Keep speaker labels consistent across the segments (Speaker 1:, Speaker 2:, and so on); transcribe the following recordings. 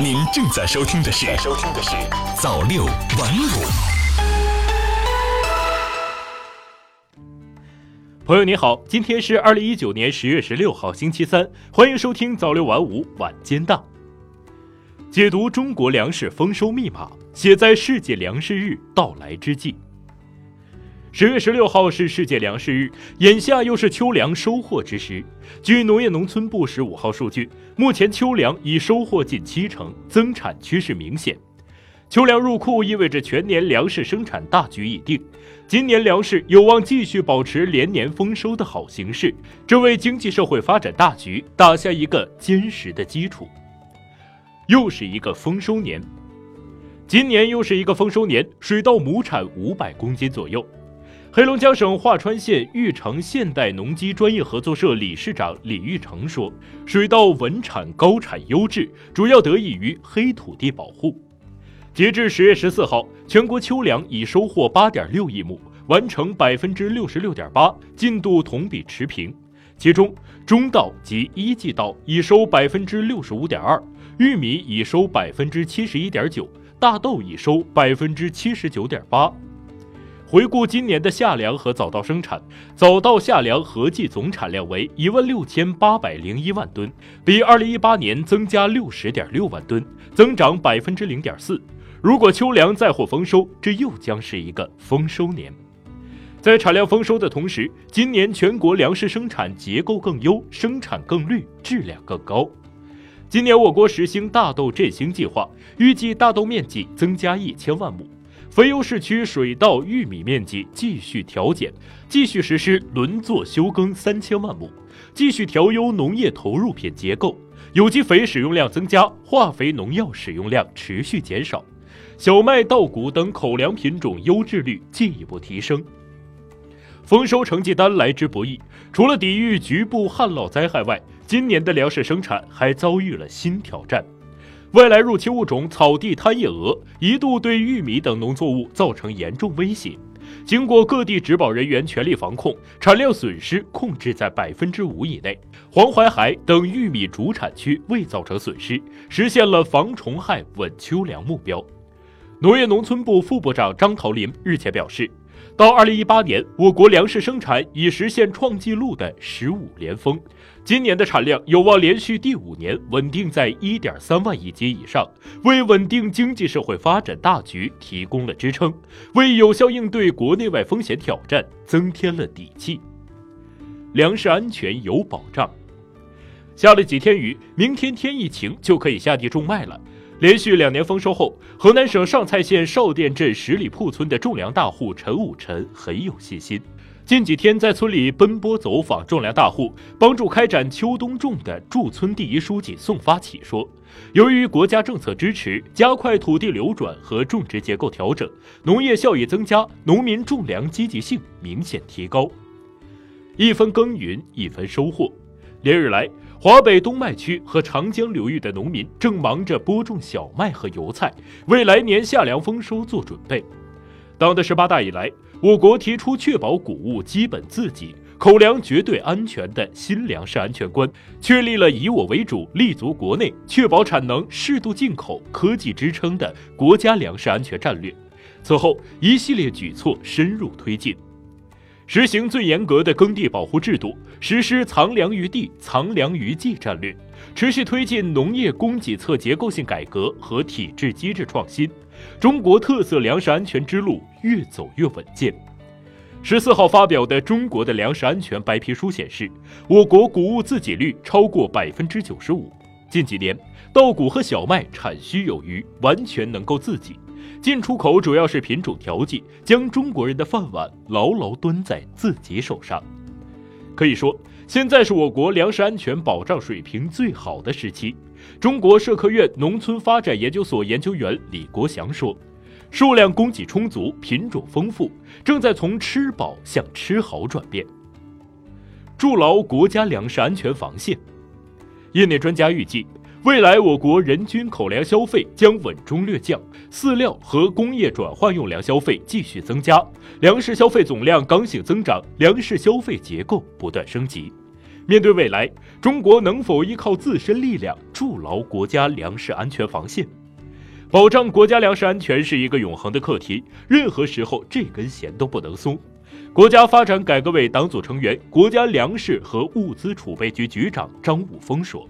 Speaker 1: 您正在收听的是《收听的是早六晚五》。
Speaker 2: 朋友你好，今天是二零一九年十月十六号，星期三，欢迎收听早六晚五晚间档，解读中国粮食丰收密码，写在世界粮食日到来之际。十月十六号是世界粮食日，眼下又是秋粮收获之时。据农业农村部十五号数据，目前秋粮已收获近七成，增产趋势明显。秋粮入库意味着全年粮食生产大局已定，今年粮食有望继续保持连年丰收的好形势，这为经济社会发展大局打下一个坚实的基础。又是一个丰收年，今年又是一个丰收年，水稻亩产五百公斤左右。黑龙江省桦川县玉成现代农机专业合作社理事长李玉成说：“水稻稳产、高产、优质，主要得益于黑土地保护。截至十月十四号，全国秋粮已收获八点六亿亩，完成百分之六十六点八，进度同比持平。其中，中稻及一季稻已收百分之六十五点二，玉米已收百分之七十一点九，大豆已收百分之七十九点八。”回顾今年的夏粮和早稻生产，早稻夏粮合计总产量为一万六千八百零一万吨，比二零一八年增加六十点六万吨，增长百分之零点四。如果秋粮再获丰收，这又将是一个丰收年。在产量丰收的同时，今年全国粮食生产结构更优，生产更绿，质量更高。今年我国实行大豆振兴计划，预计大豆面积增加一千万亩。肥优市区水稻、玉米面积继续调减，继续实施轮作休耕三千万亩，继续调优农业投入品结构，有机肥使用量增加，化肥农药使用量持续减少，小麦、稻谷等口粮品种优质率进一步提升。丰收成绩单来之不易，除了抵御局部旱涝灾害外，今年的粮食生产还遭遇了新挑战。外来入侵物种草地贪夜蛾一度对玉米等农作物造成严重威胁，经过各地植保人员全力防控，产量损失控制在百分之五以内。黄淮海等玉米主产区未造成损失，实现了防虫害稳秋粮目标。农业农村部副部长张桃林日前表示，到二零一八年，我国粮食生产已实现创纪录的十五连丰。今年的产量有望连续第五年稳定在一点三万亿斤以上，为稳定经济社会发展大局提供了支撑，为有效应对国内外风险挑战增添了底气。粮食安全有保障。下了几天雨，明天天一晴就可以下地种麦了。连续两年丰收后，河南省上蔡县邵店镇十里铺村的种粮大户陈武臣很有信心。近几天在村里奔波走访种粮大户，帮助开展秋冬种的驻村第一书记宋发起说：“由于国家政策支持，加快土地流转和种植结构调整，农业效益增加，农民种粮积极性明显提高。一分耕耘一分收获。连日来，华北冬麦区和长江流域的农民正忙着播种小麦和油菜，为来年夏粮丰收做准备。党的十八大以来。”我国提出确保谷物基本自给、口粮绝对安全的新粮食安全观，确立了以我为主、立足国内、确保产能、适度进口、科技支撑的国家粮食安全战略。此后，一系列举措深入推进，实行最严格的耕地保护制度，实施藏粮于地、藏粮于技战略，持续推进农业供给侧结构性改革和体制机制创新。中国特色粮食安全之路越走越稳健。十四号发表的《中国的粮食安全白皮书》显示，我国谷物自给率超过百分之九十五。近几年，稻谷和小麦产需有余，完全能够自给。进出口主要是品种调剂，将中国人的饭碗牢牢端在自己手上。可以说，现在是我国粮食安全保障水平最好的时期。中国社科院农村发展研究所研究员李国祥说：“数量供给充足，品种丰富，正在从吃饱向吃好转变，筑牢国家粮食安全防线。”业内专家预计，未来我国人均口粮消费将稳中略降，饲料和工业转换用粮消费继续增加，粮食消费总量刚性增长，粮食消费结构不断升级。面对未来，中国能否依靠自身力量筑牢国家粮食安全防线？保障国家粮食安全是一个永恒的课题，任何时候这根弦都不能松。国家发展改革委党组成员、国家粮食和物资储备局局长张武峰说：“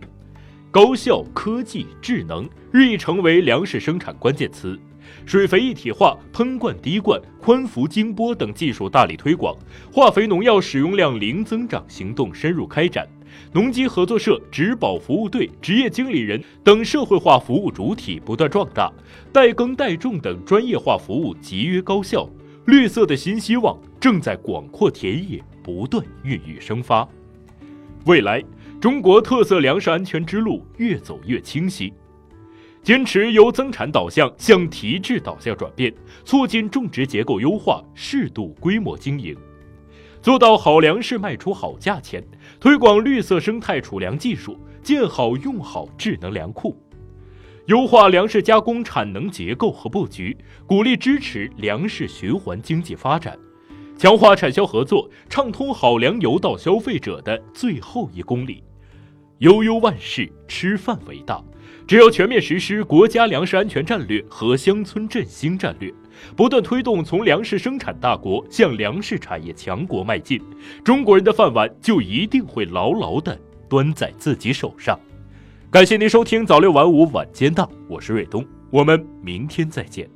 Speaker 2: 高效、科技、智能日益成为粮食生产关键词。水肥一体化、喷灌滴灌、宽幅精播等技术大力推广，化肥农药使用量零增长行动深入开展，农机合作社、植保服务队、职业经理人等社会化服务主体不断壮大，代耕代种等专业化服务集约高效。”绿色的新希望正在广阔田野不断孕育生发，未来中国特色粮食安全之路越走越清晰。坚持由增产导向向提质导向转变，促进种植结构优化、适度规模经营，做到好粮食卖出好价钱，推广绿色生态储粮技术，建好用好智能粮库。优化粮食加工产能结构和布局，鼓励支持粮食循环经济发展，强化产销合作，畅通好粮油到消费者的最后一公里。悠悠万事，吃饭为大。只要全面实施国家粮食安全战略和乡村振兴战略，不断推动从粮食生产大国向粮食产业强国迈进，中国人的饭碗就一定会牢牢地端在自己手上。感谢您收听早六晚五晚间档，我是瑞东，我们明天再见。